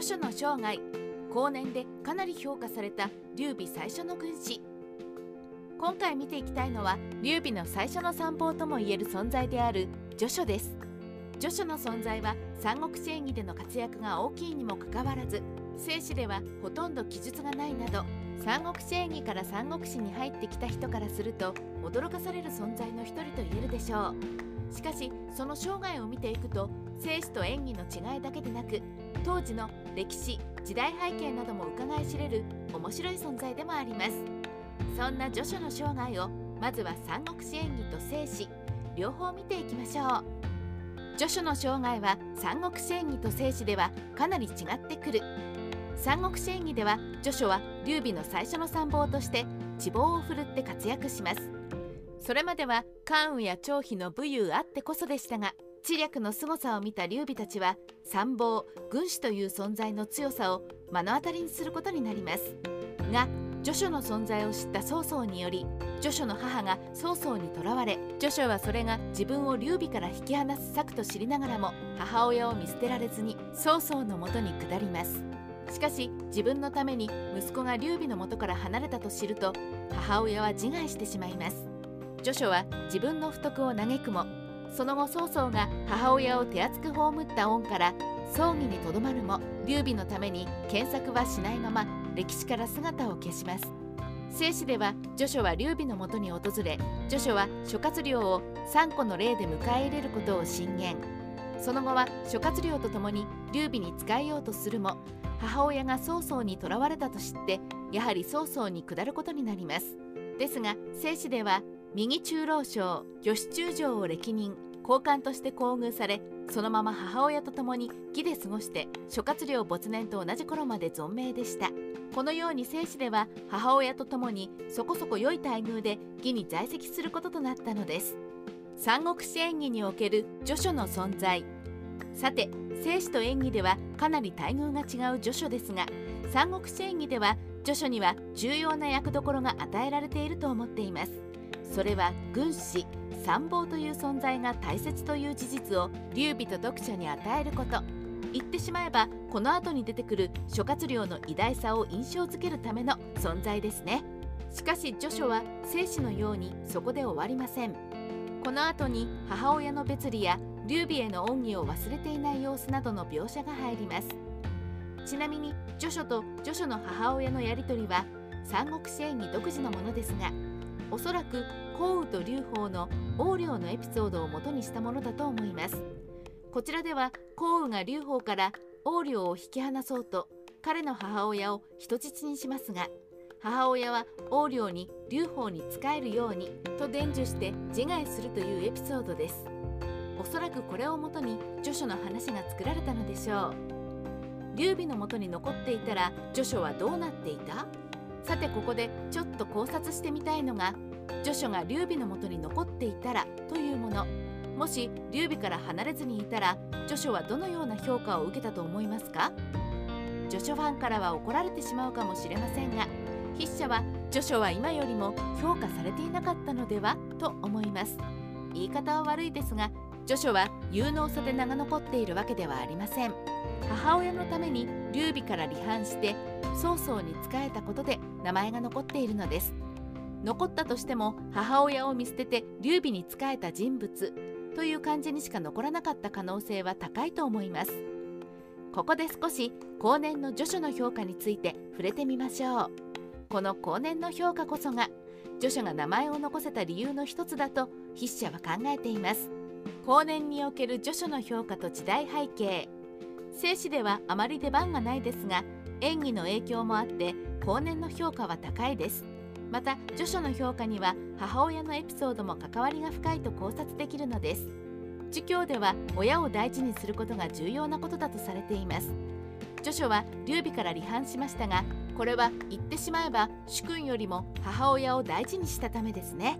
著書の生涯。後年でかなり評価された劉備最初の軍師。今回見ていきたいのは劉備の最初の参謀ともいえる存在である序書です。序書の存在は三国志演義での活躍が大きいにもかかわらず正史ではほとんど記述がないなど三国志演義から三国志に入ってきた人からすると驚かされる存在の一人と言えるでしょう。しかしその生涯を見ていくと正史と演技の違いだけでなく当時の歴史時代背景なども伺い知れる面白い存在でもあります。そんな序書の生涯をまずは三国志演義と正史両方見ていきましょう。序書の生涯は三国志演義と正史ではかなり違ってくる。三国志演義では序書は劉備の最初の参謀として地望を振るって活躍します。それまでは関羽や張飛の武勇あってこそでしたが知略の凄さを見た劉備たちは参謀軍師という存在の強さを目の当たりにすることになります。が序書の存在を知った曹操により序書の母が曹操にとらわれ序書はそれが自分を劉備から引き離す策と知りながらも母親を見捨てられずに曹操のもとに下ります。しかし自分のために息子が劉備のもとから離れたと知ると母親は自害してしまいます。序書は自分の不徳を嘆くもその後曹操が母親を手厚く葬った恩から葬儀にとどまるも劉備のために検索はしないまま歴史から姿を消します。正史では序書は劉備のもとに訪れ序書は諸葛亮を3個の例で迎え入れることを進言。その後は諸葛亮と共に劉備に仕えようとするも母親が曹操に囚われたと知ってやはり曹操に下ることになります。ですが正史では右中老将義中将を歴任高官として厚遇されそのまま母親と共に義で過ごして諸葛亮没年と同じ頃まで存命でした。このように正史では母親と共にそこそこ良い待遇で義に在籍することとなったのです。三国志演義における序書の存在。さて正史と演義ではかなり待遇が違う序書ですが三国志演義では序書には重要な役どころが与えられていると思っています。それは軍師参謀という存在が大切という事実を劉備と読者に与えること。言ってしまえばこの後に出てくる諸葛亮の偉大さを印象づけるための存在ですね。しかし著書は生死のようにそこで終わりません。この後に母親の別離や劉備への恩義を忘れていない様子などの描写が入ります。ちなみに著書と著書の母親のやり取りは三国志演義独自のものですがおそらく項羽と劉邦の横領のエピソードをもとにしたものだと思います。こちらでは項羽が劉邦から横領を引き離そうと彼の母親を人質にしますが母親は横領に劉邦に仕えるようにと伝授して自害するというエピソードです。おそらくこれをもとに著書の話が作られたのでしょう。劉備のもとに残っていたら著書はどうなっていた？さてここでちょっと考察してみたいのが序書が劉備のもとに残っていたらというもの。もし劉備から離れずにいたら序書はどのような評価を受けたと思いますか？序書ファンからは怒られてしまうかもしれませんが筆者は序書は今よりも評価されていなかったのではと思います。言い方は悪いですが序書は有能さで名が残っているわけではありません。母親のために劉備から離反して曹操に仕えたことで名前が残っているのです。残ったとしても母親を見捨てて劉備に仕えた人物という感じにしか残らなかった可能性は高いと思います。ここで少し後年の序書の評価について触れてみましょう。この後年の評価こそが序書が名前を残せた理由の一つだと筆者は考えています。後年における序書の評価と時代背景。正史ではあまり出番がないですが演技の影響もあって後年の評価は高いです。また著書の評価には母親のエピソードも関わりが深いと考察できるのです。儒教では親を大事にすることが重要なことだとされています。著書は劉備から離反しましたがこれは言ってしまえば主君よりも母親を大事にしたためですね。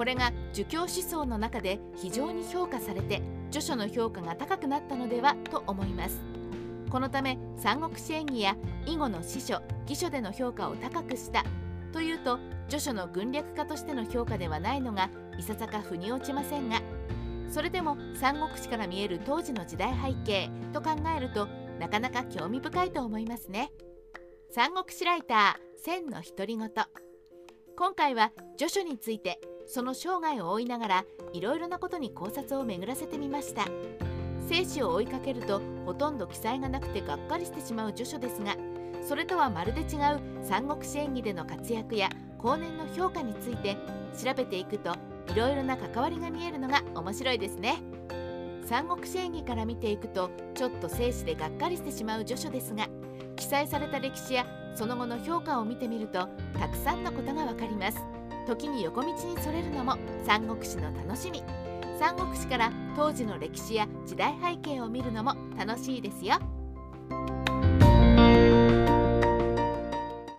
これが儒教思想の中で非常に評価されて著書の評価が高くなったのではと思います。このため三国志演義や囲碁の司書義書での評価を高くしたというと序書の軍略家としての評価ではないのがいささか腑に落ちませんがそれでも三国志から見える当時の時代背景と考えるとなかなか興味深いと思いますね。三国志ライター千の独り言。今回は序書についてその生涯を追いながらいろいろなことに考察を巡らせてみました。生死を追いかけるとほとんど記載がなくてがっかりしてしまう序書ですがそれとはまるで違う三国志演義での活躍や後年の評価について調べていくといろいろな関わりが見えるのが面白いですね。三国志演義から見ていくとちょっと生死でがっかりしてしまう序書ですが記載された歴史やその後の評価を見てみるとたくさんのことがわかります。時に横道にそれるのも三国志の楽しみ。三国志から当時の歴史や時代背景を見るのも楽しいですよ。